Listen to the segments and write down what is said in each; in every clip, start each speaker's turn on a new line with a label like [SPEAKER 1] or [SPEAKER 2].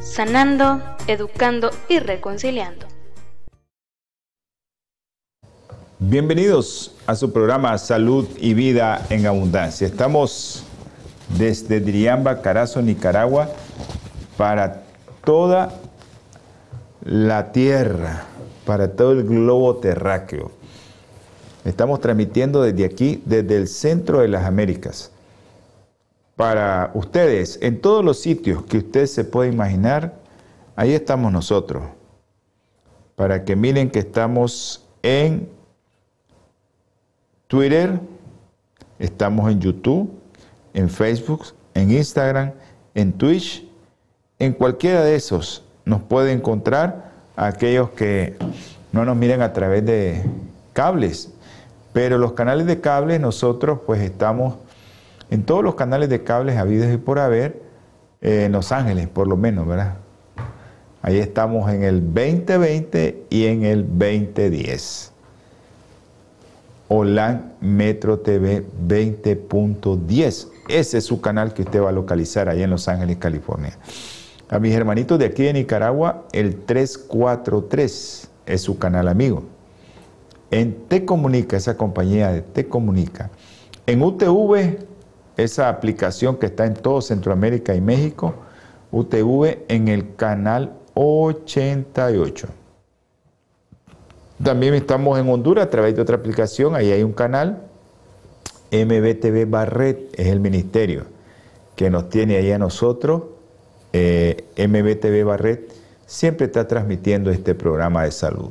[SPEAKER 1] sanando, educando y reconciliando.
[SPEAKER 2] Bienvenidos a su programa Salud y Vida en Abundancia. Estamos desde Diriamba, Carazo, Nicaragua, para toda la tierra, para todo el globo terráqueo. Estamos transmitiendo desde aquí, desde el centro de las Américas para ustedes en todos los sitios que usted se puede imaginar. Ahí estamos nosotros. Para que miren que estamos en Twitter, estamos en YouTube, en Facebook, en Instagram, en Twitch. En cualquiera de esos nos puede encontrar aquellos que no nos miren a través de cables. Pero los canales de cables nosotros pues estamos en todos los canales de cables habidos y por haber, eh, en Los Ángeles por lo menos, ¿verdad? Ahí estamos en el 2020 y en el 2010. Holan Metro TV 20.10. Ese es su canal que usted va a localizar ahí en Los Ángeles, California. A mis hermanitos de aquí de Nicaragua, el 343 es su canal amigo. En Te Comunica, esa compañía de Te Comunica. En UTV esa aplicación que está en todo Centroamérica y México, UTV en el canal 88. También estamos en Honduras a través de otra aplicación, ahí hay un canal, MBTV Barret, es el ministerio que nos tiene ahí a nosotros, eh, MBTV Barret, siempre está transmitiendo este programa de salud.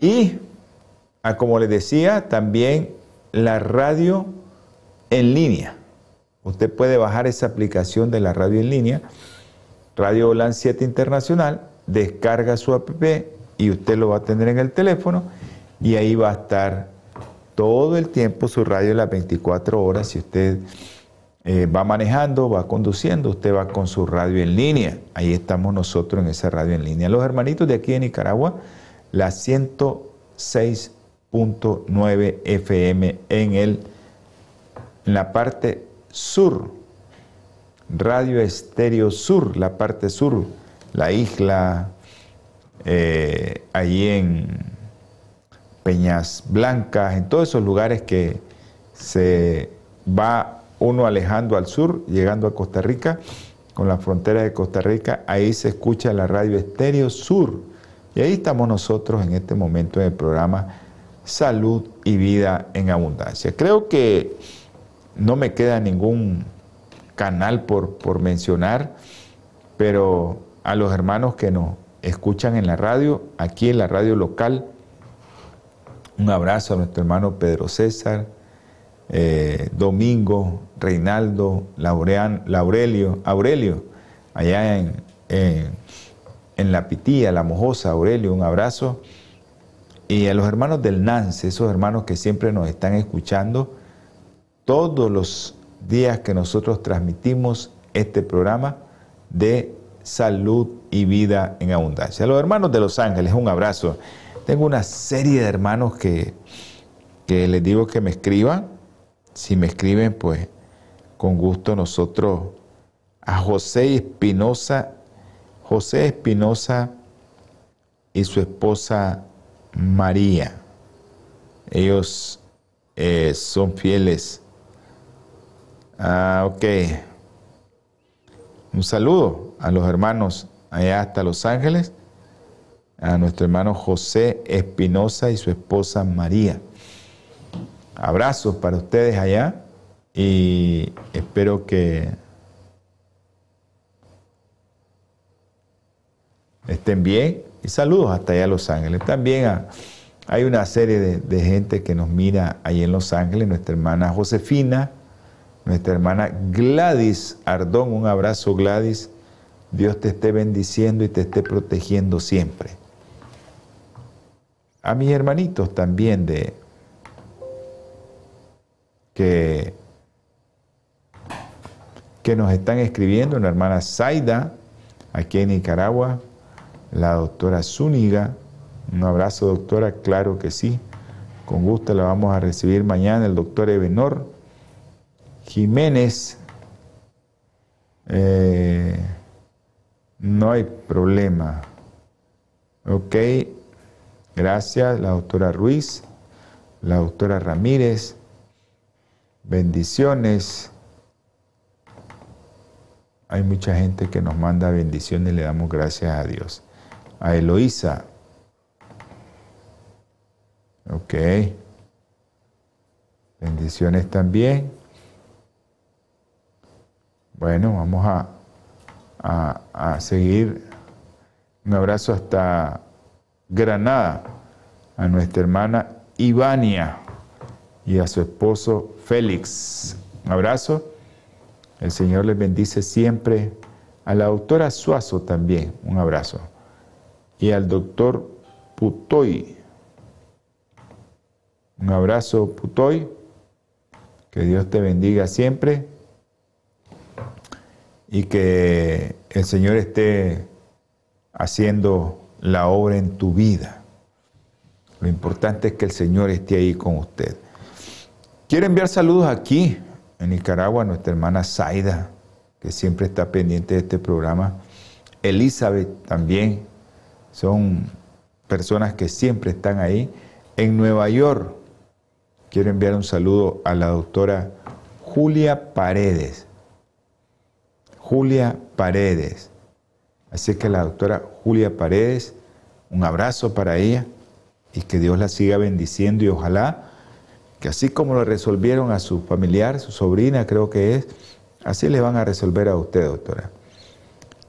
[SPEAKER 2] Y, ah, como les decía, también la radio en línea. Usted puede bajar esa aplicación de la radio en línea, Radio Holan 7 Internacional, descarga su app y usted lo va a tener en el teléfono y ahí va a estar todo el tiempo su radio las 24 horas. Si usted eh, va manejando, va conduciendo, usted va con su radio en línea. Ahí estamos nosotros en esa radio en línea. Los hermanitos de aquí de Nicaragua, la 106.9 FM en el en la parte sur, Radio Estéreo Sur, la parte sur, la isla, eh, allí en Peñas Blancas, en todos esos lugares que se va uno alejando al sur, llegando a Costa Rica, con la frontera de Costa Rica, ahí se escucha la radio Estéreo Sur. Y ahí estamos nosotros en este momento en el programa Salud y Vida en Abundancia. Creo que no me queda ningún canal por, por mencionar, pero a los hermanos que nos escuchan en la radio, aquí en la radio local, un abrazo a nuestro hermano Pedro César, eh, Domingo, Reinaldo, Laurelio, Aurelio, allá en, en, La Pitía, La Mojosa, Aurelio, un abrazo. Y a los hermanos del Nance, esos hermanos que siempre nos están escuchando, todos los días que nosotros transmitimos este programa de salud y vida en abundancia. los hermanos de Los Ángeles, un abrazo. Tengo una serie de hermanos que, que les digo que me escriban. Si me escriben, pues con gusto nosotros a José Espinosa, José Espinosa y su esposa María. Ellos eh, son fieles Ah, ok. Un saludo a los hermanos allá hasta Los Ángeles, a nuestro hermano José Espinosa y su esposa María. Abrazos para ustedes allá y espero que estén bien y saludos hasta allá a Los Ángeles. También hay una serie de, de gente que nos mira ahí en Los Ángeles, nuestra hermana Josefina, nuestra hermana Gladys Ardón, un abrazo Gladys, Dios te esté bendiciendo y te esté protegiendo siempre. A mis hermanitos también de que, que nos están escribiendo, la hermana Zaida, aquí en Nicaragua, la doctora Zúñiga, un abrazo doctora, claro que sí, con gusto la vamos a recibir mañana, el doctor Ebenor Jiménez, eh, no hay problema. Ok, gracias, la doctora Ruiz, la doctora Ramírez, bendiciones. Hay mucha gente que nos manda bendiciones le damos gracias a Dios. A Eloísa. Ok. Bendiciones también. Bueno, vamos a a, seguir. Un abrazo hasta Granada, a nuestra hermana Ivania y a su esposo Félix. Un abrazo. El Señor les bendice siempre. A la doctora Suazo también, un abrazo. Y al doctor Putoy. Un abrazo, Putoy. Que Dios te bendiga siempre y que el Señor esté haciendo la obra en tu vida. Lo importante es que el Señor esté ahí con usted. Quiero enviar saludos aquí en Nicaragua a nuestra hermana Zaida, que siempre está pendiente de este programa. Elizabeth también. Son personas que siempre están ahí. En Nueva York, quiero enviar un saludo a la doctora Julia Paredes. Julia Paredes. Así que la doctora Julia Paredes, un abrazo para ella y que Dios la siga bendiciendo y ojalá que así como lo resolvieron a su familiar, su sobrina creo que es, así le van a resolver a usted, doctora.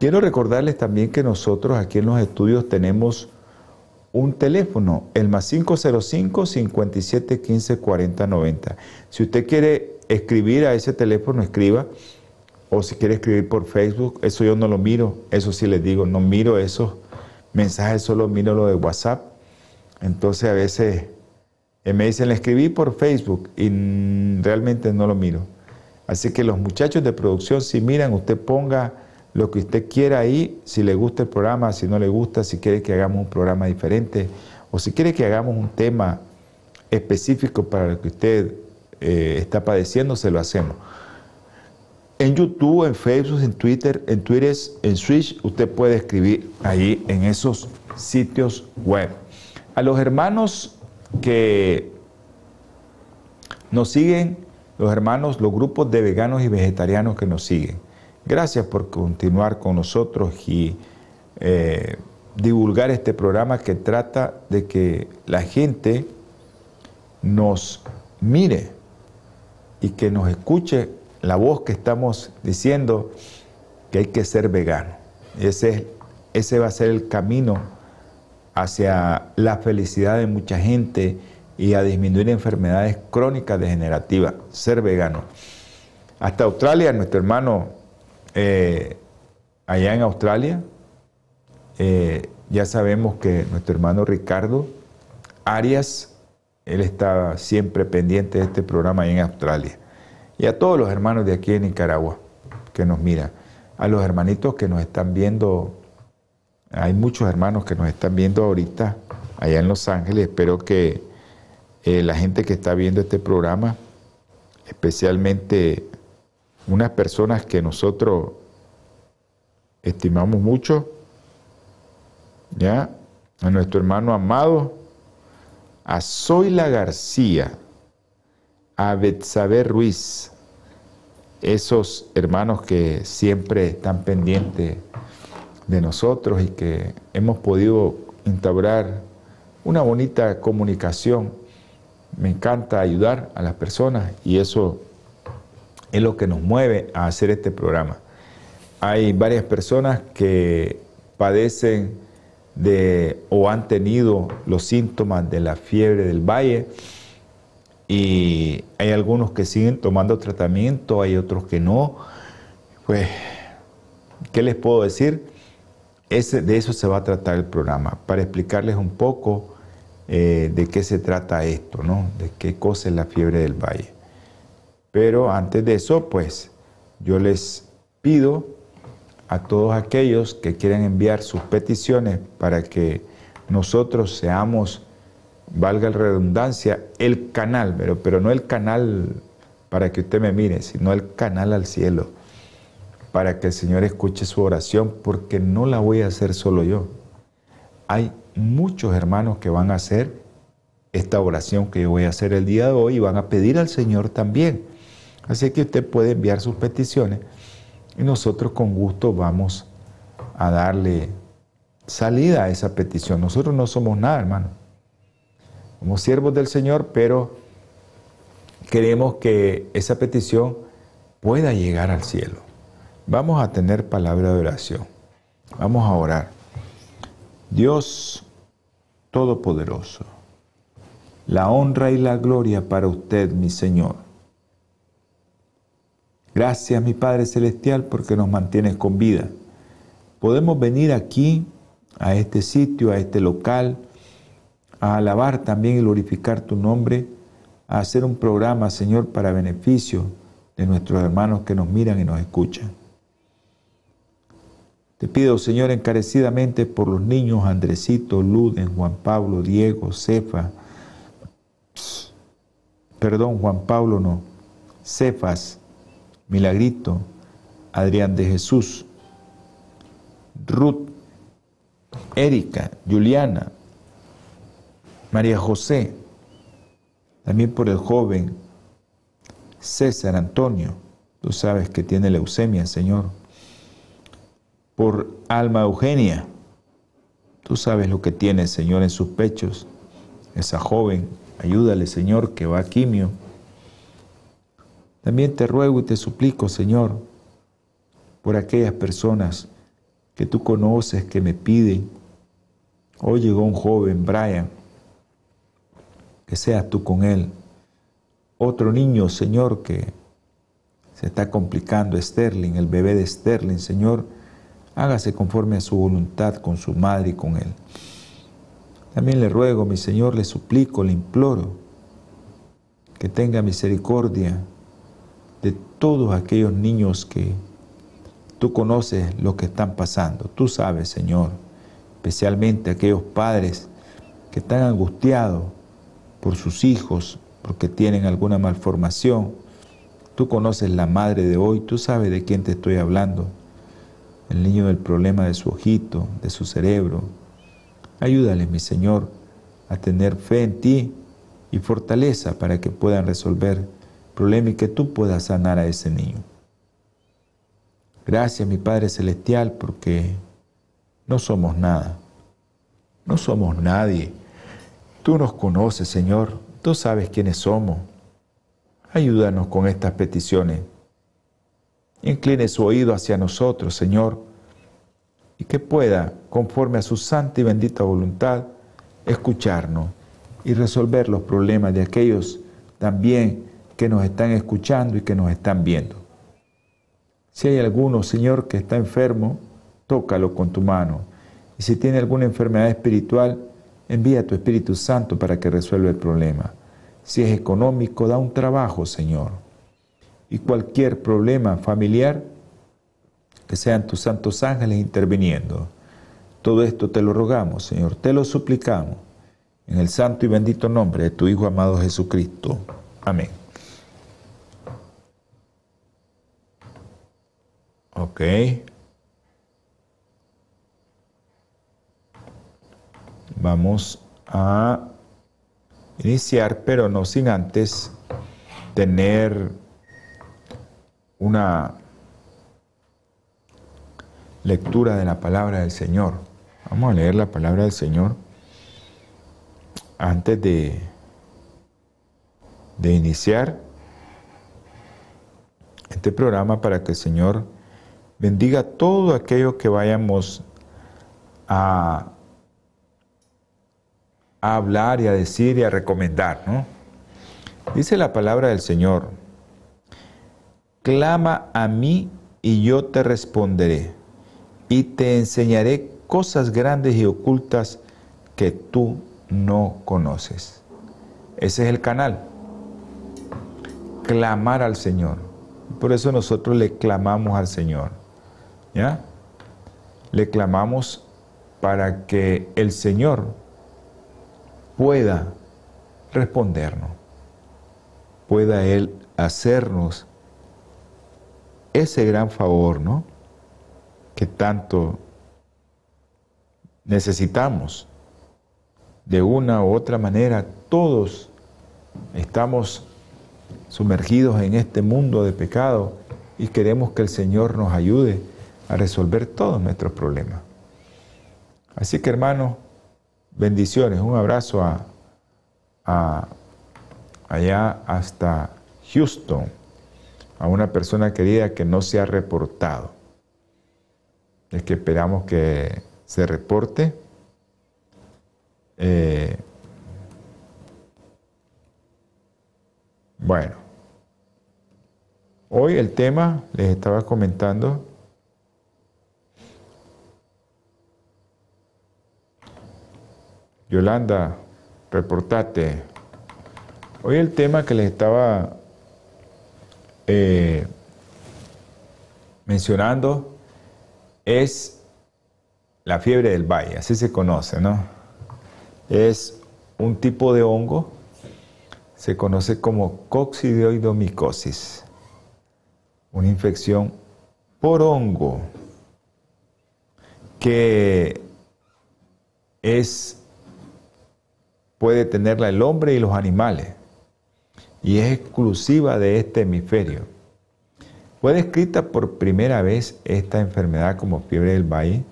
[SPEAKER 2] Quiero recordarles también que nosotros aquí en los estudios tenemos un teléfono, el más 505 57 15 40 90. Si usted quiere escribir a ese teléfono, escriba o si quiere escribir por Facebook, eso yo no lo miro, eso sí les digo, no miro esos mensajes, solo miro lo de WhatsApp. Entonces a veces eh, me dicen, le escribí por Facebook y realmente no lo miro. Así que los muchachos de producción, si miran, usted ponga lo que usted quiera ahí, si le gusta el programa, si no le gusta, si quiere que hagamos un programa diferente o si quiere que hagamos un tema específico para lo que usted eh, está padeciendo, se lo hacemos. En YouTube, en Facebook, en Twitter, en Twitter, en Switch, usted puede escribir ahí en esos sitios web. A los hermanos que nos siguen, los hermanos, los grupos de veganos y vegetarianos que nos siguen, gracias por continuar con nosotros y eh, divulgar este programa que trata de que la gente nos mire y que nos escuche la voz que estamos diciendo que hay que ser vegano. Ese, ese va a ser el camino hacia la felicidad de mucha gente y a disminuir enfermedades crónicas degenerativas, ser vegano. Hasta Australia, nuestro hermano eh, allá en Australia, eh, ya sabemos que nuestro hermano Ricardo Arias, él está siempre pendiente de este programa allá en Australia y a todos los hermanos de aquí en Nicaragua que nos miran, a los hermanitos que nos están viendo, hay muchos hermanos que nos están viendo ahorita allá en Los Ángeles, espero que eh, la gente que está viendo este programa, especialmente unas personas que nosotros estimamos mucho, ¿ya? A nuestro hermano amado, a Zoila García, a Betsabe Ruiz, esos hermanos que siempre están pendientes de nosotros y que hemos podido instaurar una bonita comunicación. Me encanta ayudar a las personas y eso es lo que nos mueve a hacer este programa. Hay varias personas que padecen de o han tenido los síntomas de la fiebre del valle y hay algunos que siguen tomando tratamiento, hay otros que no. Pues ¿Qué les puedo decir? Ese, de eso se va a tratar el programa, para explicarles un poco eh, de qué se trata esto, ¿no? De qué cosa es la fiebre del valle. Pero antes de eso, pues yo les pido a todos aquellos que quieran enviar sus peticiones para que nosotros seamos, valga la redundancia, el canal, pero, pero no el canal para que usted me mire, sino el canal al cielo, para que el Señor escuche su oración, porque no la voy a hacer solo yo. Hay muchos hermanos que van a hacer esta oración que yo voy a hacer el día de hoy y van a pedir al Señor también. Así que usted puede enviar sus peticiones y nosotros con gusto vamos a darle salida a esa petición. Nosotros no somos nada, hermano. Somos siervos del Señor, pero queremos que esa petición pueda llegar al cielo. Vamos a tener palabra de oración. Vamos a orar. Dios Todopoderoso, la honra y la gloria para usted, mi Señor. Gracias, mi Padre Celestial, porque nos mantienes con vida. Podemos venir aquí, a este sitio, a este local, a alabar también y glorificar tu nombre, a hacer un programa, Señor, para beneficio de nuestros hermanos que nos miran y nos escuchan. Te pido, Señor, encarecidamente por los niños Andresito, Luden, Juan Pablo, Diego, Cefa, perdón, Juan Pablo no, Cefas, Milagrito, Adrián de Jesús, Ruth, Erika, Juliana, María José, también por el joven César Antonio, tú sabes que tiene leucemia, Señor, por Alma Eugenia, tú sabes lo que tiene, Señor, en sus pechos, esa joven, ayúdale, Señor, que va a quimio, también te ruego y te suplico, Señor, por aquellas personas que tú conoces, que me piden. Hoy llegó un joven, Brian, que seas tú con él. Otro niño, Señor, que se está complicando, Sterling, el bebé de Sterling, Señor, hágase conforme a su voluntad con su madre y con él. También le ruego, mi Señor, le suplico, le imploro, que tenga misericordia de todos aquellos niños que tú conoces lo que están pasando. Tú sabes, Señor, especialmente aquellos padres que están angustiados por sus hijos, porque tienen alguna malformación. Tú conoces la madre de hoy, tú sabes de quién te estoy hablando. El niño del problema de su ojito, de su cerebro. Ayúdales, mi Señor, a tener fe en ti y fortaleza para que puedan resolver problema y que tú puedas sanar a ese niño. Gracias, mi Padre Celestial, porque no somos nada. No somos nadie. Tú nos conoces, Señor. Tú sabes quiénes somos. Ayúdanos con estas peticiones. Incline su oído hacia nosotros, Señor, y que pueda, conforme a su santa y bendita voluntad, escucharnos y resolver los problemas de aquellos también que nos están escuchando y que nos están viendo. Si hay alguno, Señor, que está enfermo, tócalo con tu mano. Y si tiene alguna enfermedad espiritual, envía tu Espíritu Santo para que resuelva el problema. Si es económico, da un trabajo, Señor. Y cualquier problema familiar, que sean tus santos ángeles interviniendo. Todo esto te lo rogamos, Señor, te lo suplicamos, en el santo y bendito nombre de tu Hijo amado Jesucristo. Amén. Ok. Vamos a iniciar, pero no sin antes tener una lectura de la palabra del Señor. Vamos a leer la palabra del Señor antes de, de iniciar este programa para que el Señor bendiga todo aquello que vayamos a, hablar y a decir y a recomendar. ¿no? Dice la palabra del Señor, clama a mí y yo te responderé y te enseñaré cosas grandes y ocultas que tú no conoces. Ese es el canal. Clamar al Señor. Por eso nosotros le clamamos al Señor. ¿Ya? Le clamamos para que el Señor pueda respondernos, pueda Él hacernos ese gran favor, ¿no? Que tanto necesitamos. De una u otra manera, todos estamos sumergidos en este mundo de pecado y queremos que el Señor nos ayude a resolver todos nuestros problemas. Así que hermanos, bendiciones, un abrazo a, allá hasta Houston, a una persona querida que no se ha reportado. Es que esperamos que se reporte. Eh, bueno, hoy el tema, les estaba comentando, Yolanda, reportate. Hoy el tema que les estaba eh, mencionando es la fiebre del valle, así se conoce, ¿no? Es un tipo de hongo, se conoce como coccidioidomicosis, una infección por hongo que es puede tenerla el hombre y los animales y es exclusiva de este hemisferio. Fue descrita por primera vez esta enfermedad como fiebre del valle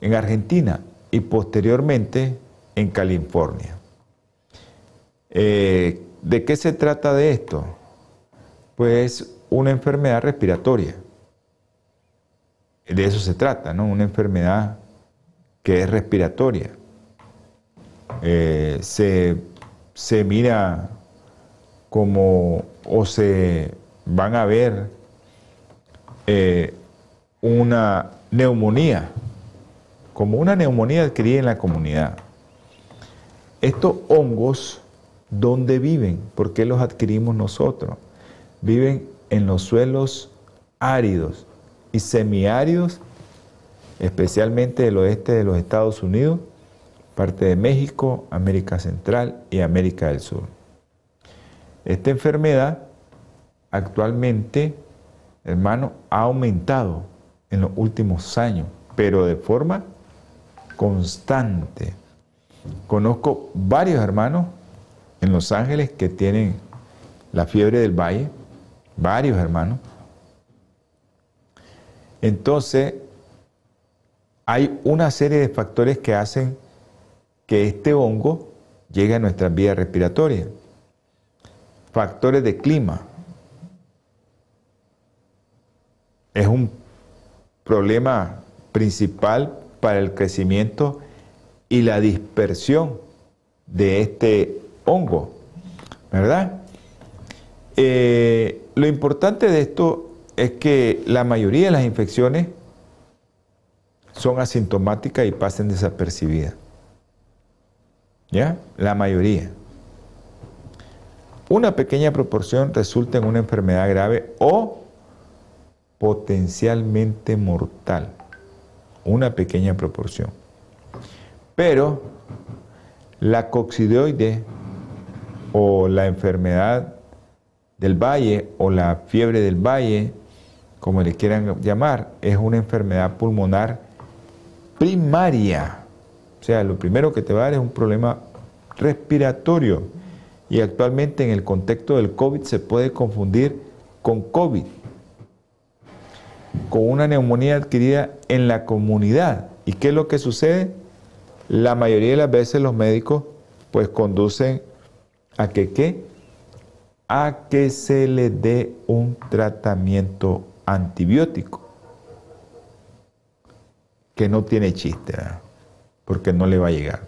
[SPEAKER 2] en Argentina y posteriormente en California. Eh, ¿De qué se trata de esto? Pues una enfermedad respiratoria. De eso se trata, ¿no? Una enfermedad que es respiratoria. Eh, se, se mira como o se van a ver eh, una neumonía, como una neumonía adquirida en la comunidad. Estos hongos, ¿dónde viven? ¿Por qué los adquirimos nosotros? Viven en los suelos áridos y semiáridos, especialmente del oeste de los Estados Unidos, parte de México, América Central y América del Sur. Esta enfermedad actualmente, hermano, ha aumentado en los últimos años, pero de forma constante. Conozco varios hermanos en Los Ángeles que tienen la fiebre del valle, varios hermanos. Entonces, hay una serie de factores que hacen que este hongo llegue a nuestras vías respiratorias factores de clima. Es un problema principal para el crecimiento y la dispersión de este hongo, ¿verdad? Eh, lo importante de esto es que la mayoría de las infecciones son asintomáticas y pasan desapercibidas. ¿Ya? La mayoría una pequeña proporción resulta en una enfermedad grave o potencialmente mortal. Una pequeña proporción. Pero la coccidioide o la enfermedad del valle o la fiebre del valle, como le quieran llamar, es una enfermedad pulmonar primaria. O sea, lo primero que te va a dar es un problema respiratorio y actualmente en el contexto del COVID se puede confundir con COVID, con una neumonía adquirida en la comunidad. ¿Y qué es lo que sucede? La mayoría de las veces los médicos pues conducen a que qué? A que se le dé un tratamiento antibiótico que no tiene chiste, porque no le va a llegar.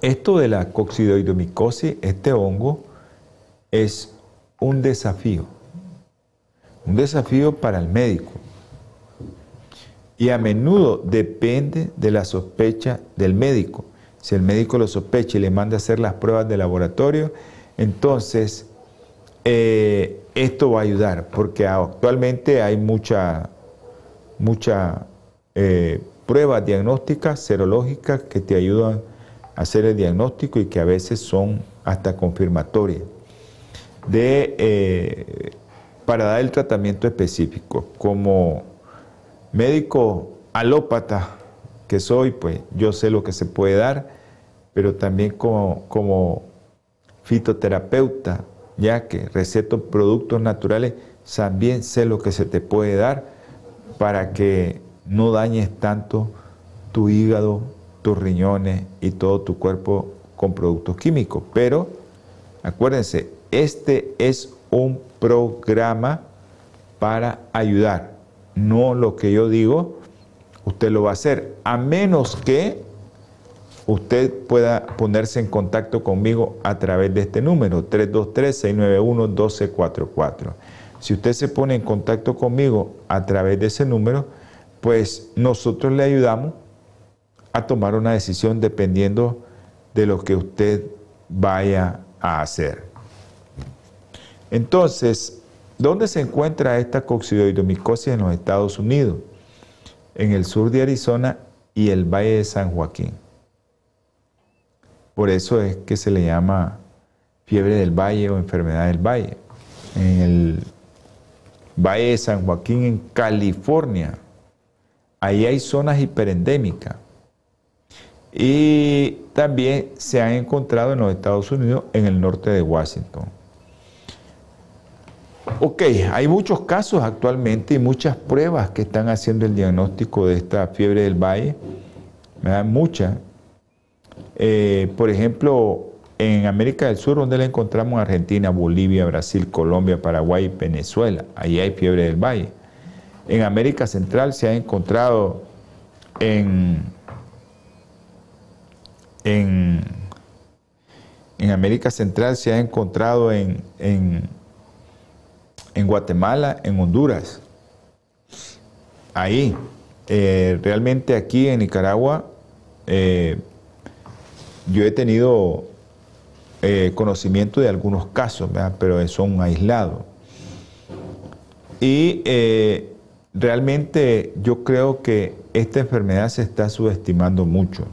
[SPEAKER 2] Esto de la coccidioidomicosis, este hongo, es un desafío. un desafío para el médico. Y a menudo depende de la sospecha del médico. Si el médico lo sospecha y le manda a hacer las pruebas de laboratorio, entonces eh, esto va a ayudar, porque actualmente hay mucha, mucha eh, pruebas diagnósticas, serológicas, que te ayudan a hacer el diagnóstico y que a veces son hasta confirmatorias de, eh, para dar el tratamiento específico. Como médico alópata que soy, pues yo sé lo que se puede dar, pero también como, como fitoterapeuta, ya que receto productos naturales, también sé lo que se te puede dar para que no dañes tanto tu hígado, tus riñones y todo tu cuerpo con productos químicos. Pero acuérdense, este es un programa para ayudar. No lo que yo digo, usted lo va a hacer, a menos que usted pueda ponerse en contacto conmigo a través de este número, 323-691-1244. Si usted se pone en contacto conmigo a través de ese número, pues nosotros le ayudamos a tomar una decisión dependiendo de lo que usted vaya a hacer. Entonces, ¿dónde se encuentra esta coccidioidomicosis en los Estados Unidos? En el sur de Arizona y el Valle de San Joaquín. Por eso es que se le llama fiebre del valle o enfermedad del valle. En el Valle de San Joaquín, en California, ahí hay zonas hiperendémicas. Y también se han encontrado en los Estados Unidos, en el norte de Washington. Ok, hay muchos casos actualmente y muchas pruebas que están haciendo el diagnóstico de esta fiebre del valle. Muchas. Eh, por ejemplo, en América del Sur, donde la encontramos en Argentina, Bolivia, Brasil, Colombia, Paraguay, Venezuela. Ahí hay fiebre del valle. En América Central se ha encontrado en, en, en América Central se ha encontrado en en Guatemala, en Honduras. Ahí, eh, realmente aquí en Nicaragua, eh, yo he tenido eh, conocimiento de algunos casos, pero son aislados. Y realmente yo creo que esta enfermedad se está subestimando mucho.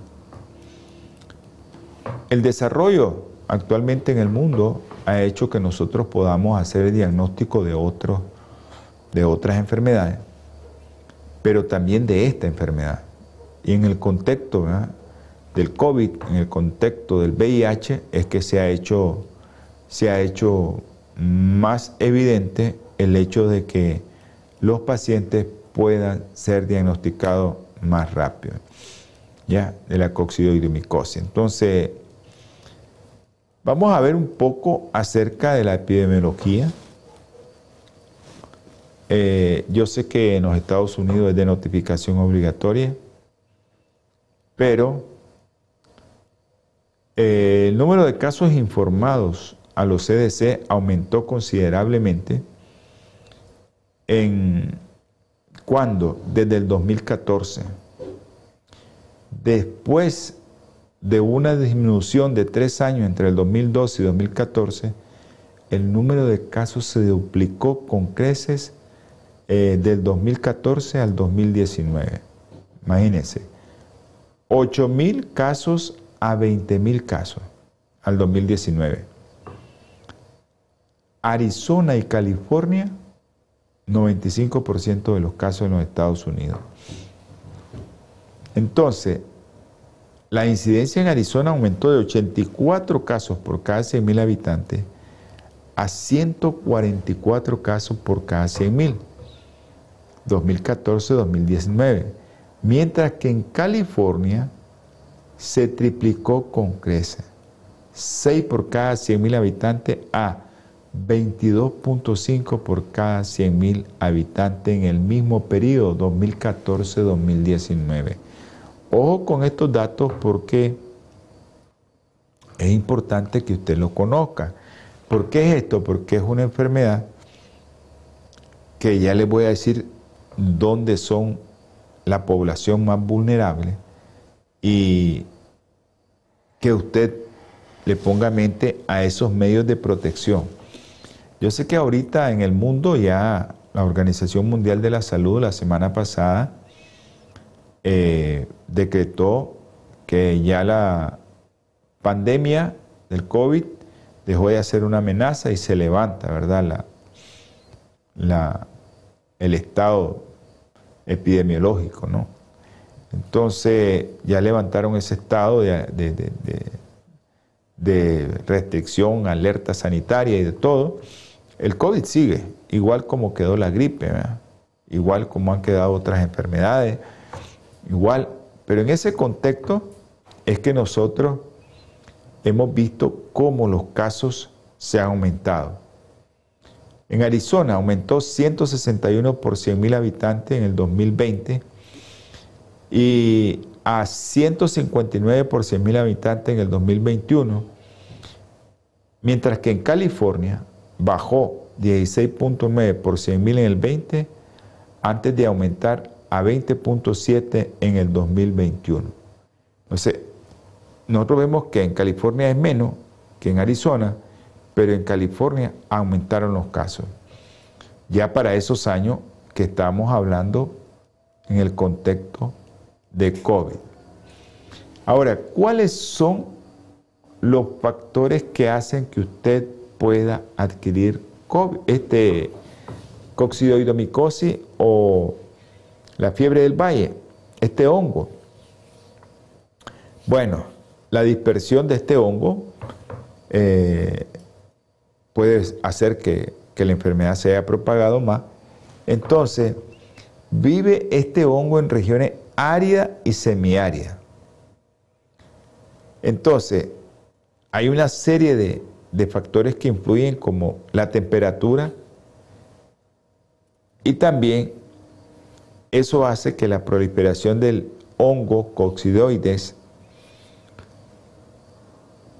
[SPEAKER 2] El desarrollo actualmente en el mundo ha hecho que nosotros podamos hacer el diagnóstico de, de otras enfermedades, pero también de esta enfermedad. Y en el contexto del COVID, en el contexto del VIH, es que se ha hecho, se ha hecho más evidente el hecho de que los pacientes puedan ser diagnosticados más rápido, ¿ya? De la coccidioidomicosis. Entonces, Vamos a ver un poco acerca de la epidemiología. Eh, yo sé que en los Estados Unidos es de notificación obligatoria, pero eh, el número de casos informados a los CDC aumentó considerablemente en desde el 2014 después de una disminución de tres años entre el 2012 y 2014, el número de casos se duplicó con creces eh, del 2014 al 2019. Imagínense, 8 mil casos a 20 mil casos al 2019. Arizona y California, 95% de los casos en los Estados Unidos. Entonces, la incidencia en Arizona aumentó de 84 casos por cada 100.000 habitantes a 144 casos por cada 100.000, 2014-2019, mientras que en California se triplicó con creces, 6 por cada 100.000 habitantes a 22.5 por cada 100.000 habitantes en el mismo periodo 2014-2019. Ojo con estos datos porque es importante que usted lo conozca. ¿Por qué es esto? Porque es una enfermedad que ya les voy a decir dónde son la población más vulnerable y que usted le ponga mente a esos medios de protección. Yo sé que ahorita en el mundo ya la Organización Mundial de la Salud la semana pasada eh, decretó que ya la pandemia del COVID dejó de ser una amenaza y se levanta, ¿verdad? La, el estado epidemiológico, ¿no? Entonces ya levantaron ese estado de, de, restricción, alerta sanitaria y de todo. El COVID sigue, igual como quedó la gripe, igual como han quedado otras enfermedades, igual. Pero en ese contexto es que nosotros hemos visto cómo los casos se han aumentado. En Arizona aumentó 161 por 100 mil habitantes en el 2020 y a 159 por 100 mil habitantes en el 2021, mientras que en California bajó 16.9 por 100 mil en el 20 antes de aumentar a 20.7 en el 2021. Entonces, nosotros vemos que en California es menos que en Arizona, pero en California aumentaron los casos. Ya para esos años que estamos hablando en el contexto de COVID. Ahora, ¿cuáles son los factores que hacen que usted pueda adquirir COVID, este coccidioidomicosis o la fiebre del valle, este hongo? Bueno, la dispersión de este hongo eh, puede hacer que, la enfermedad se haya propagado más. Entonces, vive este hongo en regiones áridas y semiáridas. Entonces, hay una serie de, de, factores que influyen como la temperatura y también eso hace que la proliferación del hongo coccidoides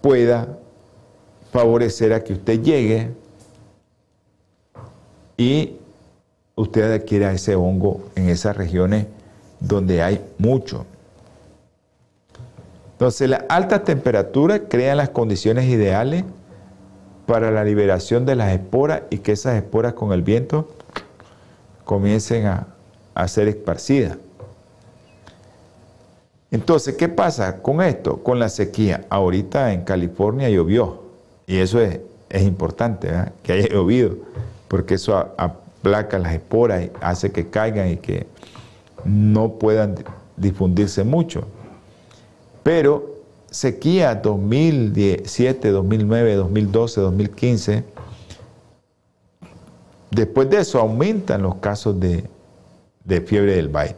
[SPEAKER 2] pueda favorecer a que usted llegue y usted adquiera ese hongo en esas regiones donde hay mucho. Entonces, la alta temperatura crea las condiciones ideales para la liberación de las esporas y que esas esporas con el viento comiencen a, a ser esparcidas. Entonces, ¿qué pasa con esto? Con la sequía. Ahorita en California llovió y eso es, importante, que haya llovido, porque eso aplaca las esporas y hace que caigan y que no puedan difundirse mucho. Pero sequía 2007, 2009, 2012, 2015, después de eso aumentan los casos de, de fiebre del valle.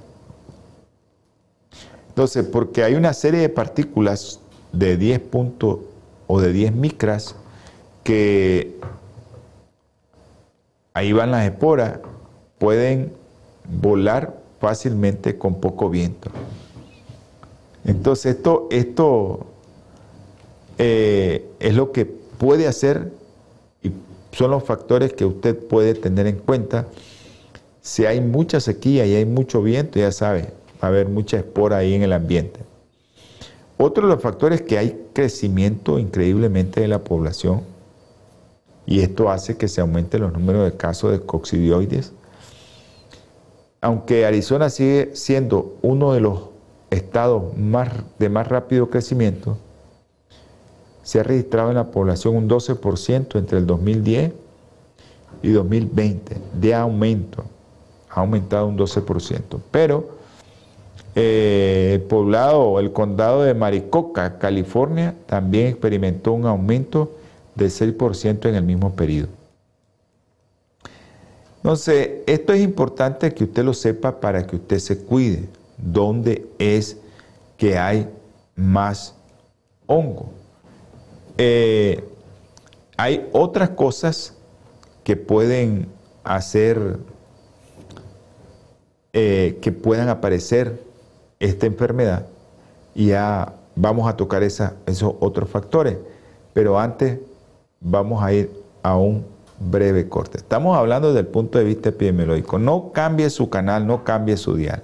[SPEAKER 2] Entonces, porque hay una serie de partículas de 10 puntos o de 10 micras que ahí van las esporas, pueden volar fácilmente con poco viento. Entonces, esto, eh, es lo que puede hacer y son los factores que usted puede tener en cuenta. Si hay mucha sequía y hay mucho viento, ya sabe, va a haber mucha espora ahí en el ambiente. Otro de los factores es que hay crecimiento increíblemente de la población y esto hace que se aumente los números de casos de coccidioides. Aunque Arizona sigue siendo uno de los estados más, de más rápido crecimiento, se ha registrado en la población un 12% entre el 2010 y 2020 de aumento. Ha aumentado un 12%. Pero eh, el poblado, el condado de Maricoca, California, también experimentó un aumento del 6% en el mismo periodo. Entonces, esto es importante que usted lo sepa para que usted se cuide. ¿Dónde es que hay más hongo? Eh, hay otras cosas que pueden hacer, eh, que puedan aparecer esta enfermedad y ya vamos a tocar esos otros factores. Pero antes vamos a ir a un breve corte. Estamos hablando desde el punto de vista epidemiológico. No cambie su canal, no cambie su dial.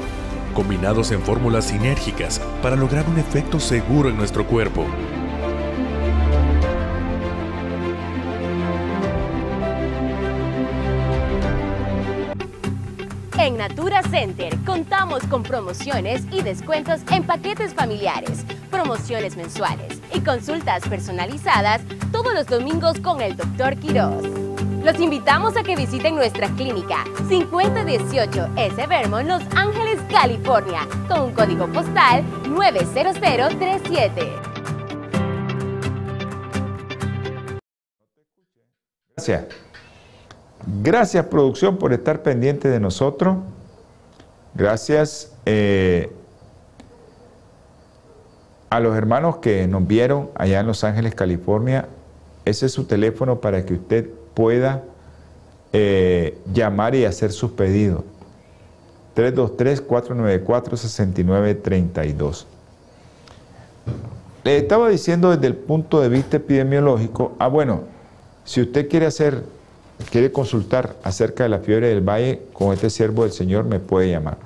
[SPEAKER 3] combinados en fórmulas sinérgicas para lograr un efecto seguro en nuestro cuerpo.
[SPEAKER 4] En Natura Center contamos con promociones y descuentos en paquetes familiares, promociones mensuales y consultas personalizadas todos los domingos con el Dr. Quiroz. Los invitamos a que visiten nuestra clínica 5018 S. Vermont, Los Ángeles, California, con un código postal 90037.
[SPEAKER 2] Gracias. Gracias producción por estar pendiente de nosotros. Gracias eh, a los hermanos que nos vieron allá en Los Ángeles, California. Ese es su teléfono para que usted pueda eh, llamar y hacer sus pedidos. 323-494-6932. Le estaba diciendo desde el punto de vista epidemiológico, ah bueno, si usted quiere hacer quiere consultar acerca de la fiebre del valle, con este siervo del Señor me puede llamar.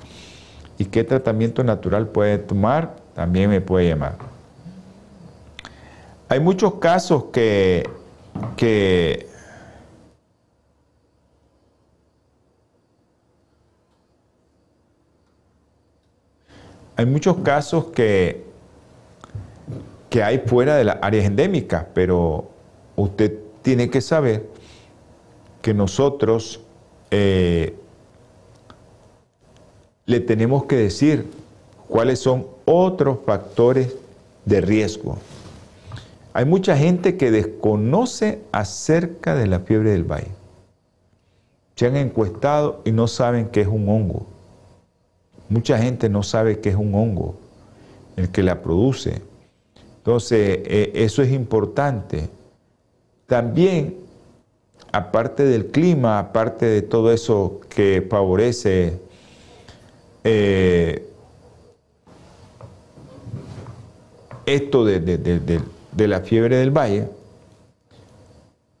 [SPEAKER 2] ¿Y qué tratamiento natural puede tomar? También me puede llamar. Hay muchos casos que, que hay muchos casos que, que hay fuera de las áreas endémicas, pero usted tiene que saber que nosotros eh, le tenemos que decir cuáles son otros factores de riesgo. Hay mucha gente que desconoce acerca de la fiebre del valle. Se han encuestado y no saben qué es un hongo. Mucha gente no sabe qué es un hongo, el que la produce. Entonces, eh, eso es importante. También aparte del clima, aparte de todo eso que favorece eh, esto de, la fiebre del valle,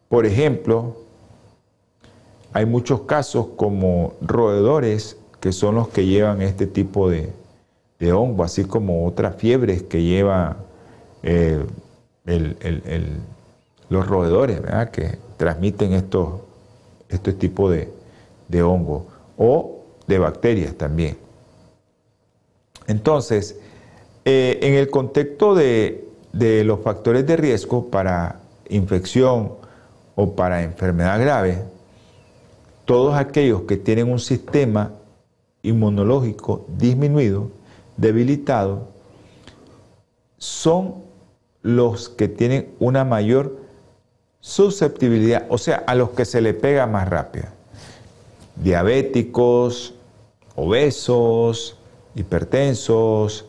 [SPEAKER 2] por ejemplo, hay muchos casos como roedores que son los que llevan este tipo de, hongo, así como otras fiebres que lleva eh, los roedores, ¿verdad? Que, transmiten estos, este tipo de, de hongos o de bacterias también. Entonces, eh, en el contexto de, los factores de riesgo para infección o para enfermedad grave, todos aquellos que tienen un sistema inmunológico disminuido, debilitado, son los que tienen una mayor susceptibilidad, o sea, a los que se le pega más rápido. Diabéticos, obesos, hipertensos,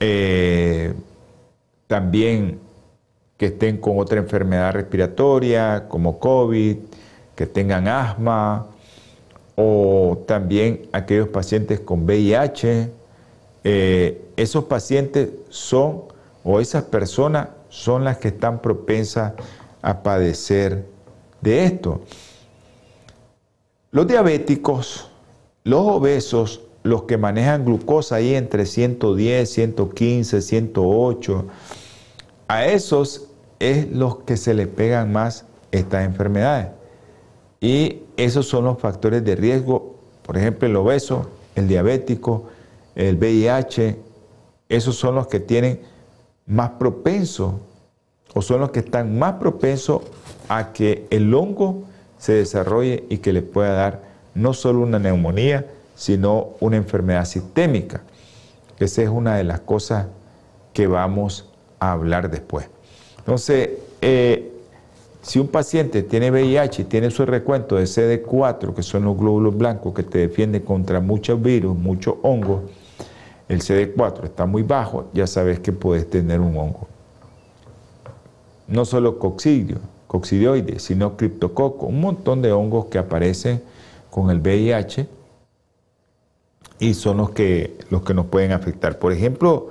[SPEAKER 2] eh, también que estén con otra enfermedad respiratoria como COVID, que tengan asma, o también aquellos pacientes con VIH. Eh, esos pacientes son, o esas personas son las que están propensas a padecer de esto. Los diabéticos, los obesos, los que manejan glucosa ahí entre 110, 115, 108, a esos es los que se les pegan más estas enfermedades. Y esos son los factores de riesgo, por ejemplo, el obeso, el diabético, el VIH, esos son los que tienen más propenso o son los que están más propensos a que el hongo se desarrolle y que le pueda dar no solo una neumonía, sino una enfermedad sistémica. Esa es una de las cosas que vamos a hablar después. Entonces, eh, Si un paciente tiene VIH y tiene su recuento de CD4, que son los glóbulos blancos que te defienden contra muchos virus, muchos hongos, el CD4 está muy bajo, ya sabes que puedes tener un hongo. No solo coccidio, coccidioides, sino criptococo, un montón de hongos que aparecen con el VIH y son los que, los que nos pueden afectar. Por ejemplo,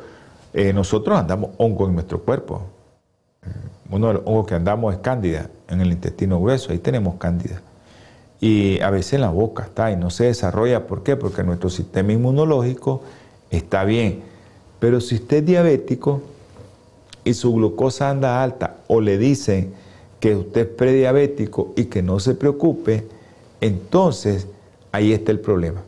[SPEAKER 2] eh, nosotros andamos hongos en nuestro cuerpo. Uno de los hongos que andamos es cándida en el intestino grueso, ahí tenemos cándida. Y a veces en la boca está y no se desarrolla. ¿Por qué? Porque nuestro sistema inmunológico está bien. Pero si usted es diabético y su glucosa anda alta o le dicen que usted es prediabético y que no se preocupe, entonces ahí está el problema.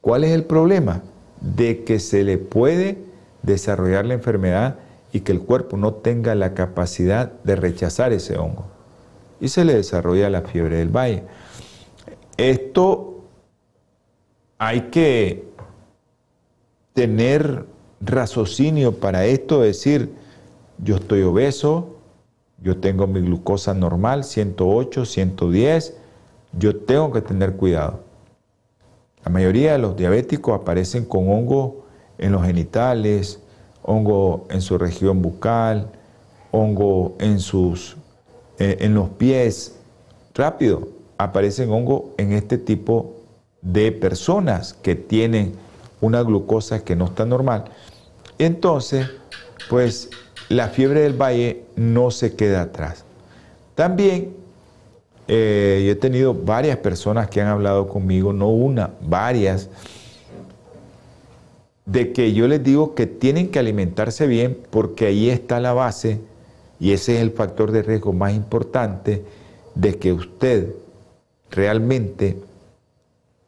[SPEAKER 2] ¿Cuál es el problema? De que se le puede desarrollar la enfermedad y que el cuerpo no tenga la capacidad de rechazar ese hongo. Y se le desarrolla la fiebre del valle. Esto hay que tener raciocinio para esto, decir, yo estoy obeso, yo tengo mi glucosa normal, 108, 110, yo tengo que tener cuidado. La mayoría de los diabéticos aparecen con hongo en los genitales, hongo en su región bucal, hongo en, sus, eh, en los pies. Rápido, aparecen hongo en este tipo de personas que tienen una glucosa que no está normal. Entonces, pues la fiebre del valle no se queda atrás. También eh, yo he tenido varias personas que han hablado conmigo, no una, varias, de que yo les digo que tienen que alimentarse bien porque ahí está la base y ese es el factor de riesgo más importante de que usted realmente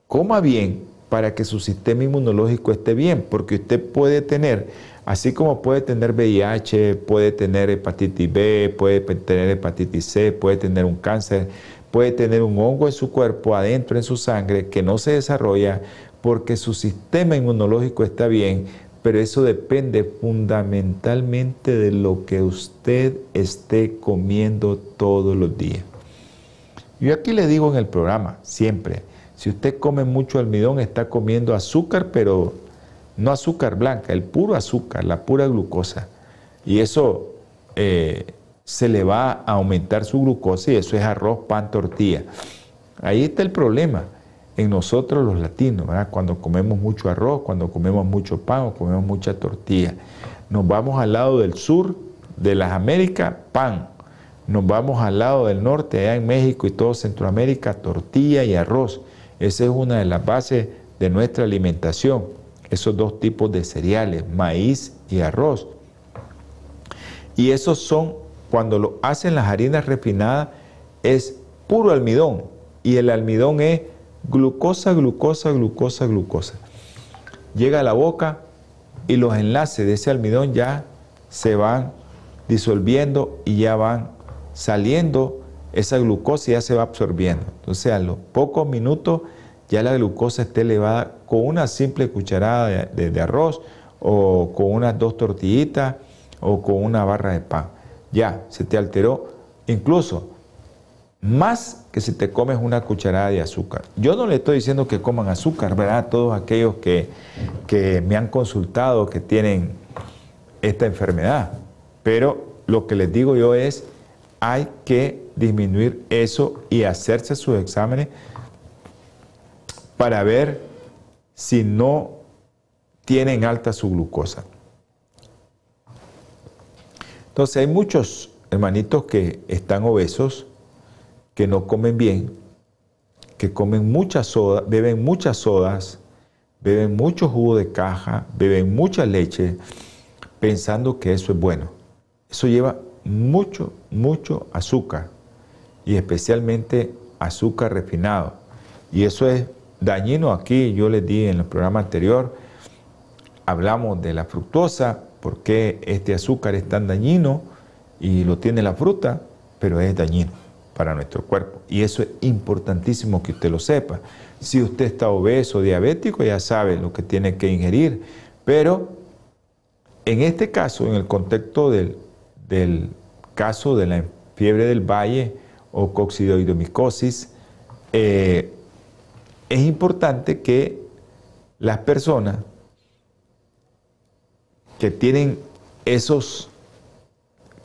[SPEAKER 2] coma bien para que su sistema inmunológico esté bien, porque usted puede tener Así como puede tener VIH, puede tener hepatitis B, puede tener hepatitis C, puede tener un cáncer, puede tener un hongo en su cuerpo, adentro en su sangre, que no se desarrolla porque su sistema inmunológico está bien, pero eso depende fundamentalmente de lo que usted esté comiendo todos los días. Yo aquí le digo en el programa, siempre, si usted come mucho almidón, está comiendo azúcar, pero no azúcar blanca, el puro azúcar, la pura glucosa. Y eso eh, se le va a aumentar su glucosa y eso es arroz, pan, tortilla. Ahí está el problema en nosotros los latinos, cuando comemos mucho arroz, cuando comemos mucho pan o comemos mucha tortilla. Nos vamos al lado del sur de las Américas, pan. Nos vamos al lado del norte, allá en México y todo Centroamérica, tortilla y arroz. Esa es una de las bases de nuestra alimentación esos dos tipos de cereales, maíz y arroz. Y esos son, cuando lo hacen las harinas refinadas, es puro almidón. Y el almidón es glucosa, glucosa, glucosa, glucosa. Llega a la boca y los enlaces de ese almidón ya se van disolviendo y ya van saliendo, esa glucosa ya se va absorbiendo. Entonces a los pocos minutos ya la glucosa está elevada con una simple cucharada de, arroz o con unas dos tortillitas o con una barra de pan. Ya, se te alteró incluso más que si te comes una cucharada de azúcar. Yo no le estoy diciendo que coman azúcar, ¿verdad? Todos aquellos que, que me han consultado que tienen esta enfermedad. Pero lo que les digo yo es, hay que disminuir eso y hacerse sus exámenes para ver si no tienen alta su glucosa. Entonces hay muchos hermanitos que están obesos, que no comen bien, que comen muchas sodas, beben muchas sodas, beben mucho jugo de caja, beben mucha leche, pensando que eso es bueno. Eso lleva mucho, mucho azúcar y especialmente azúcar refinado. Y eso es dañino aquí, yo les di en el programa anterior, hablamos de la fructosa, por qué este azúcar es tan dañino y lo tiene la fruta, pero es dañino para nuestro cuerpo. Y eso es importantísimo que usted lo sepa. Si usted está obeso, diabético, ya sabe lo que tiene que ingerir. Pero en este caso, en el contexto del, del caso de la fiebre del valle o coccidioidomicosis, eh, es importante que las personas que tienen esos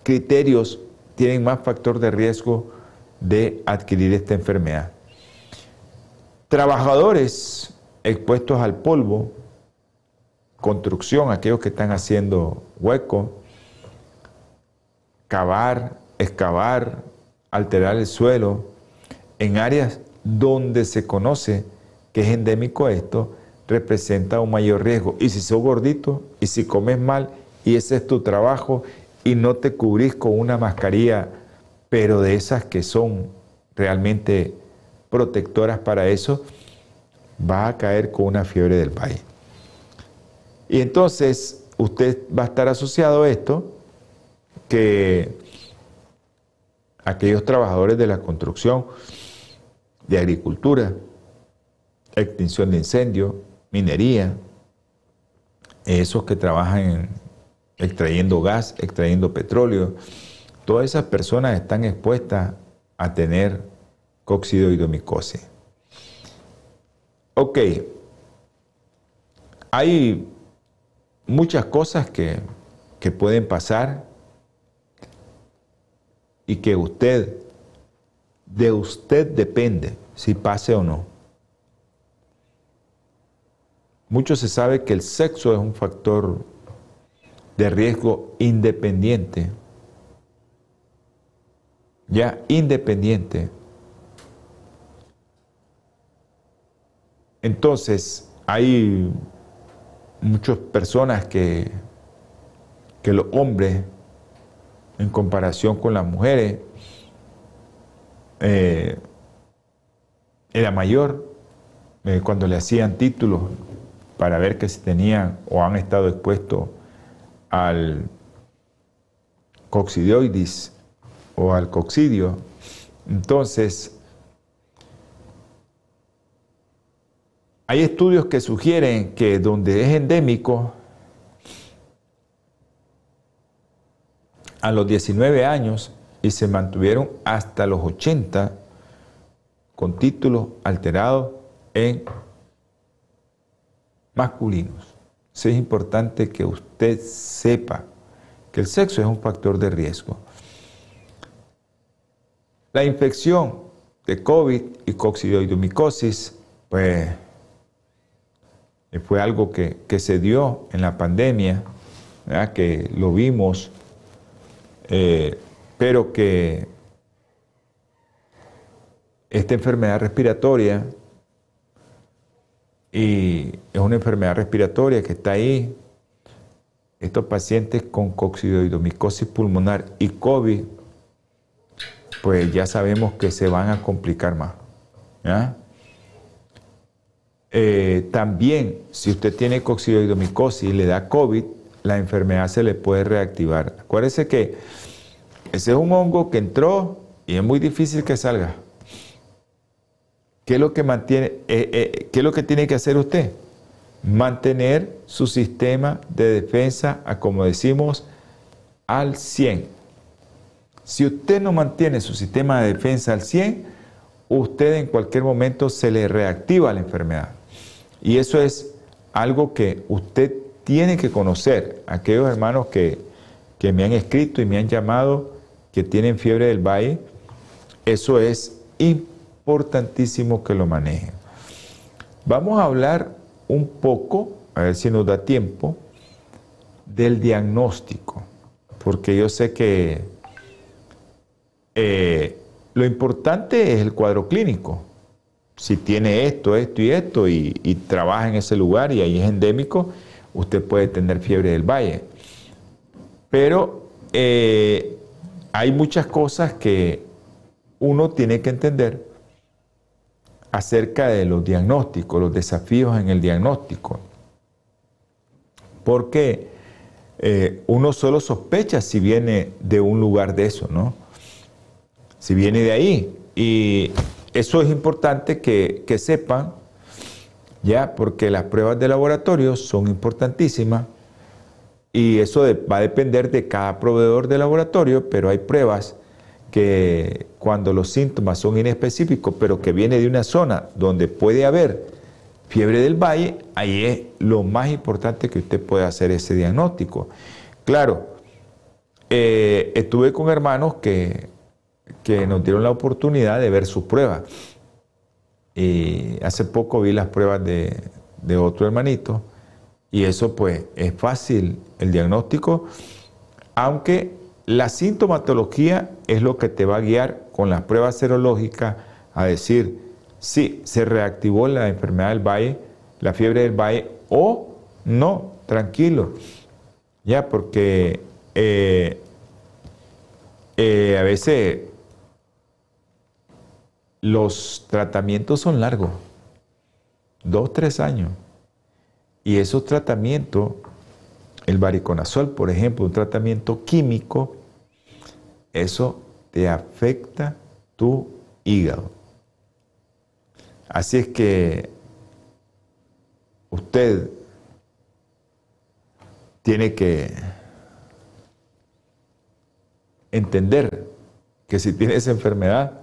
[SPEAKER 2] criterios tienen más factor de riesgo de adquirir esta enfermedad. Trabajadores expuestos al polvo, construcción, aquellos que están haciendo hueco, cavar, excavar, alterar el suelo, en áreas donde se conoce que es endémico esto, representa un mayor riesgo. Y si sos gordito, y si comes mal, y ese es tu trabajo, y no te cubrís con una mascarilla, pero de esas que son realmente protectoras para eso, va a caer con una fiebre del país. Y entonces usted va a estar asociado a esto, que aquellos trabajadores de la construcción, de agricultura, extinción de incendio, minería, esos que trabajan extrayendo gas, extrayendo petróleo, todas esas personas están expuestas a tener coccidioidomicosis. Ok, hay muchas cosas que, que pueden pasar y que usted, de usted depende si pase o no. Mucho se sabe que el sexo es un factor de riesgo independiente, ya independiente. Entonces, hay muchas personas que, que los hombres, en comparación con las mujeres, eh, era mayor eh, cuando le hacían títulos para ver que si tenían o han estado expuestos al coccidioides o al coccidio. Entonces, hay estudios que sugieren que donde es endémico, a los 19 años y se mantuvieron hasta los 80 con títulos alterados en masculinos. es importante que usted sepa que el sexo es un factor de riesgo. La infección de COVID y coccidioidomicosis, pues fue algo que, se dio en la pandemia, que lo vimos, eh, pero que esta enfermedad respiratoria y es una enfermedad respiratoria que está ahí. Estos pacientes con coccidioidomicosis pulmonar y COVID, pues ya sabemos que se van a complicar más. Eh, también, si usted tiene coccidioidomicosis y le da COVID, la enfermedad se le puede reactivar. Acuérdese que ese es un hongo que entró y es muy difícil que salga. ¿Qué es lo que eh, eh, lo que tiene que hacer usted? Mantener su sistema de defensa, a, como decimos, al 100. Si usted no mantiene su sistema de defensa al 100, usted en cualquier momento se le reactiva la enfermedad. Y eso es algo que usted tiene que conocer. Aquellos hermanos que, que me han escrito y me han llamado que tienen fiebre del valle, eso es importantísimo que lo manejen. Vamos a hablar un poco, a ver si nos da tiempo, del diagnóstico, porque yo sé que eh, lo importante es el cuadro clínico. Si tiene esto, esto y esto y, trabaja en ese lugar y ahí es endémico, usted puede tener fiebre del valle. Pero eh, hay muchas cosas que uno tiene que entender acerca de los diagnósticos, los desafíos en el diagnóstico. Porque eh, uno solo sospecha si viene de un lugar de eso, ¿no? Si viene de ahí. Y eso es importante que, sepan, ya, porque las pruebas de laboratorio son importantísimas y eso va a depender de cada proveedor de laboratorio, pero hay pruebas que cuando los síntomas son inespecíficos, pero que viene de una zona donde puede haber fiebre del valle, ahí es lo más importante que usted puede hacer ese diagnóstico. Claro, eh, estuve con hermanos que, que nos dieron la oportunidad de ver sus pruebas. Y hace poco vi las pruebas de, otro hermanito y eso pues es fácil el diagnóstico, aunque la sintomatología es lo que te va a guiar con las pruebas serológicas a decir si se reactivó la enfermedad del valle, la fiebre del valle o no, tranquilo, ya porque eh, eh, a veces los tratamientos son largos, dos, tres años. Y esos tratamientos, el variconazol, por ejemplo, un tratamiento químico, eso te afecta tu hígado. Así es que usted tiene que entender que si tiene esa enfermedad,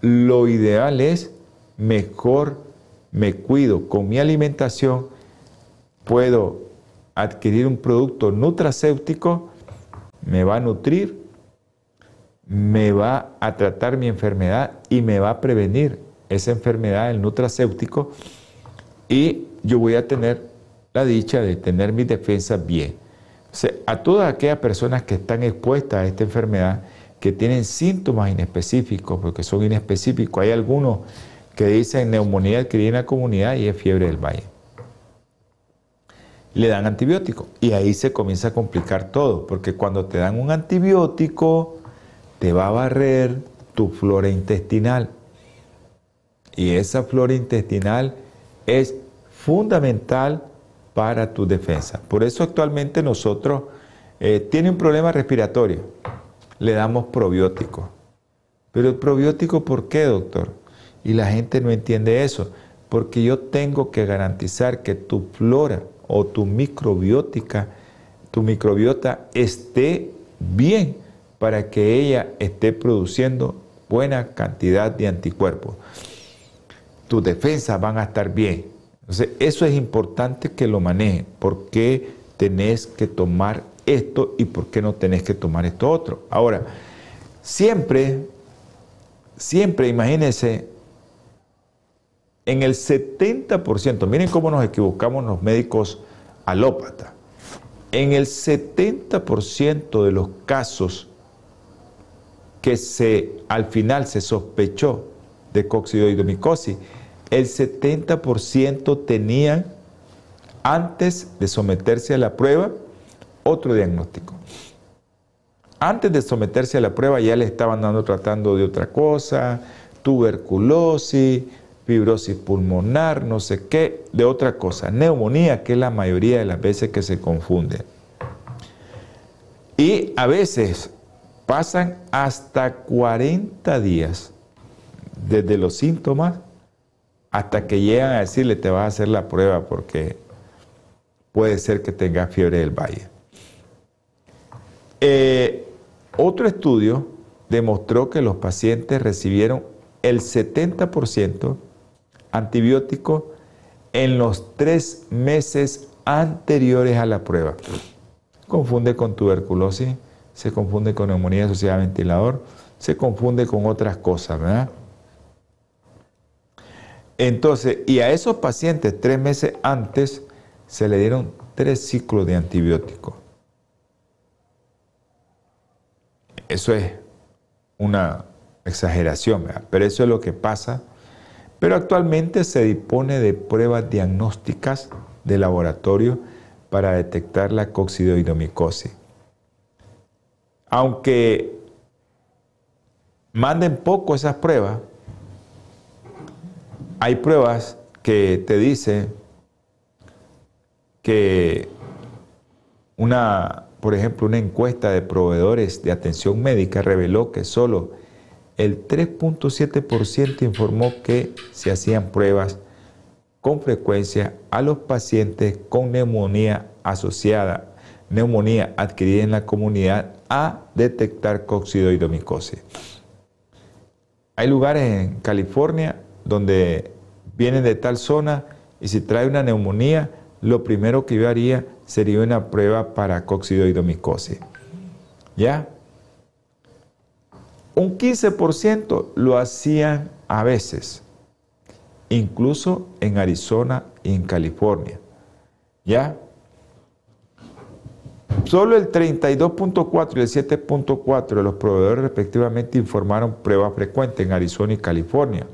[SPEAKER 2] lo ideal es mejor me cuido con mi alimentación, puedo adquirir un producto nutracéutico, me va a nutrir, me va a tratar mi enfermedad y me va a prevenir esa enfermedad, el nutracéutico, y yo voy a tener la dicha de tener mi defensa bien. a todas aquellas personas que están expuestas a esta enfermedad, que tienen síntomas inespecíficos, porque son inespecíficos, hay algunos que dicen neumonía adquirida en la comunidad y es fiebre del valle. Le dan antibiótico y ahí se comienza a complicar todo, porque cuando te dan un antibiótico, te va a barrer tu flora intestinal. Y esa flora intestinal es fundamental para tu defensa. Por eso actualmente nosotros eh, tiene un problema respiratorio, le damos probiótico. Pero el probiótico, ¿por qué, doctor? Y la gente no entiende eso, porque yo tengo que garantizar que tu flora o tu microbiótica, tu microbiota esté bien para que ella esté produciendo buena cantidad de anticuerpos. Tus defensas van a estar bien. Entonces, eso es importante que lo manejen. ¿Por qué tenés que tomar esto y por qué no tenés que tomar esto otro? Ahora, siempre, siempre imagínense en el 70%, miren cómo nos equivocamos los médicos alópatas, en el 70% de los casos que se, al final se sospechó de coccidioidomicosis, el 70% tenían, antes de someterse a la prueba, otro diagnóstico. Antes de someterse a la prueba ya le estaban dando tratando de otra cosa, tuberculosis, fibrosis pulmonar, no sé qué, de otra cosa, neumonía, que es la mayoría de las veces que se confunde. Y a veces pasan hasta 40 días desde los síntomas hasta que llegan a decirle te vas a hacer la prueba porque puede ser que tengas fiebre del valle. Eh, otro estudio demostró que los pacientes recibieron el 70% antibiótico en los tres meses anteriores a la prueba. Confunde con tuberculosis, se confunde con neumonía asociada a ventilador, se confunde con otras cosas, ¿verdad? Entonces, y a esos pacientes tres meses antes se le dieron tres ciclos de antibióticos. Eso es una exageración, ¿verdad? pero eso es lo que pasa pero actualmente se dispone de pruebas diagnósticas de laboratorio para detectar la coccidioidomicosis. Aunque manden poco esas pruebas, hay pruebas que te dicen que una, por ejemplo, una encuesta de proveedores de atención médica reveló que solo el 3.7% informó que se hacían pruebas con frecuencia a los pacientes con neumonía asociada, neumonía adquirida en la comunidad, a detectar coccidioidomicosis. Hay lugares en California donde vienen de tal zona y si trae una neumonía, lo primero que yo haría sería una prueba para coccidioidomicosis. ¿Ya? Un 15% lo hacían a veces, incluso en Arizona y en California. ¿Ya? Solo el 32.4 y el 7.4 de los proveedores respectivamente informaron pruebas frecuentes en Arizona y California.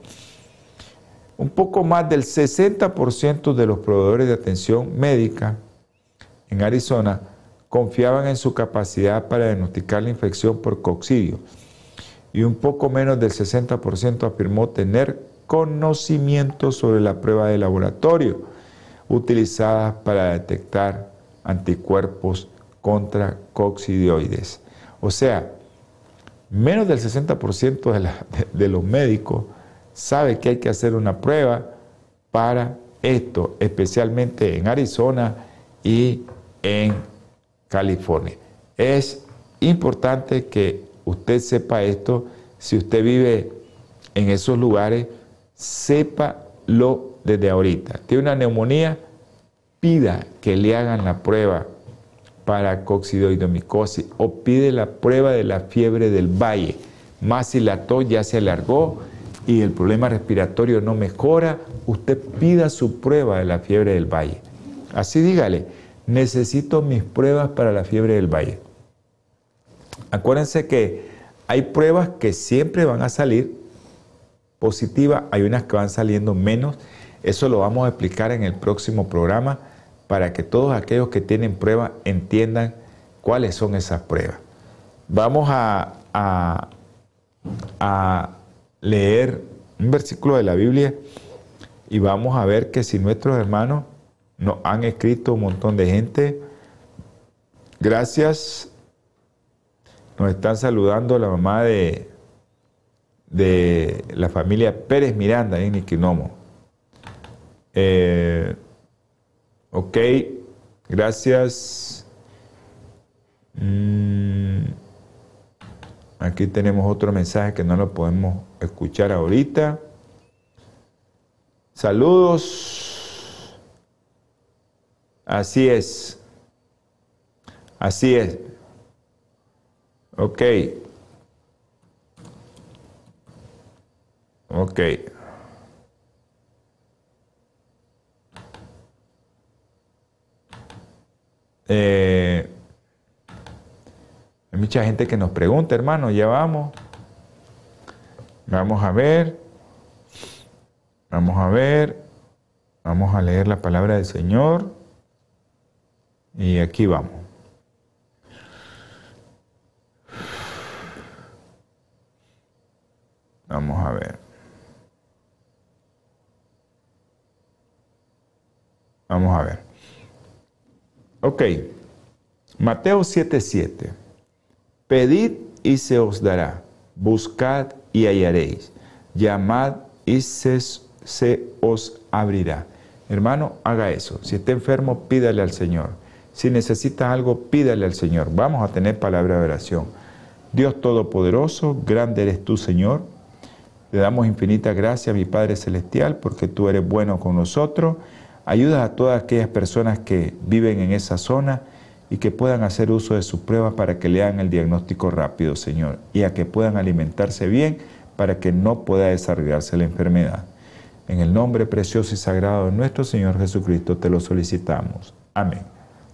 [SPEAKER 2] Un poco más del 60% de los proveedores de atención médica en Arizona confiaban en su capacidad para diagnosticar la infección por coccidio y un poco menos del 60% afirmó tener conocimiento sobre la prueba de laboratorio utilizada para detectar anticuerpos contra coccidioides. O sea, menos del 60% de, los médicos sabe que hay que hacer una prueba para esto, especialmente en Arizona y en California. Es importante que usted sepa esto. Si usted vive en esos lugares, sépalo desde ahorita. Tiene una neumonía, pida que le hagan la prueba para coccidioidomicosis o pide la prueba de la fiebre del valle. Más si la tos ya se alargó y el problema respiratorio no mejora, usted pida su prueba de la fiebre del valle. Así dígale, necesito mis pruebas para la fiebre del valle. Acuérdense que hay pruebas que siempre van a salir positivas, hay unas que van saliendo menos. Eso lo vamos a explicar en el próximo programa para que todos aquellos que tienen pruebas entiendan cuáles son esas pruebas. Vamos a, a, a leer un versículo de la Biblia y vamos a ver que si nuestros hermanos nos han escrito un montón de gente, gracias nos están saludando la mamá de, de la familia Pérez Miranda en Iquinomo. Eh, ok, gracias. Mm, aquí tenemos otro mensaje que no lo podemos escuchar ahorita. Saludos. Así es. Así es. Ok. Ok. Eh, hay mucha gente que nos pregunta, hermano, ya vamos. Vamos a ver. Vamos a ver. Vamos a leer la palabra del Señor. Y aquí vamos. Vamos a ver. Vamos a ver. Ok. Mateo 7:7. Pedid y se os dará. Buscad y hallaréis. Llamad y se, se os abrirá. Hermano, haga eso. Si está enfermo, pídale al Señor. Si necesita algo, pídale al Señor. Vamos a tener palabra de oración. Dios Todopoderoso, grande eres tú, Señor te damos infinita gracia, mi Padre Celestial, porque tú eres bueno con nosotros. Ayuda a todas aquellas personas que viven en esa zona y que puedan hacer uso de sus pruebas para que le hagan el diagnóstico rápido, Señor, y a que puedan alimentarse bien para que no pueda desarrollarse la enfermedad. En el nombre precioso y sagrado de nuestro Señor Jesucristo te lo solicitamos. Amén.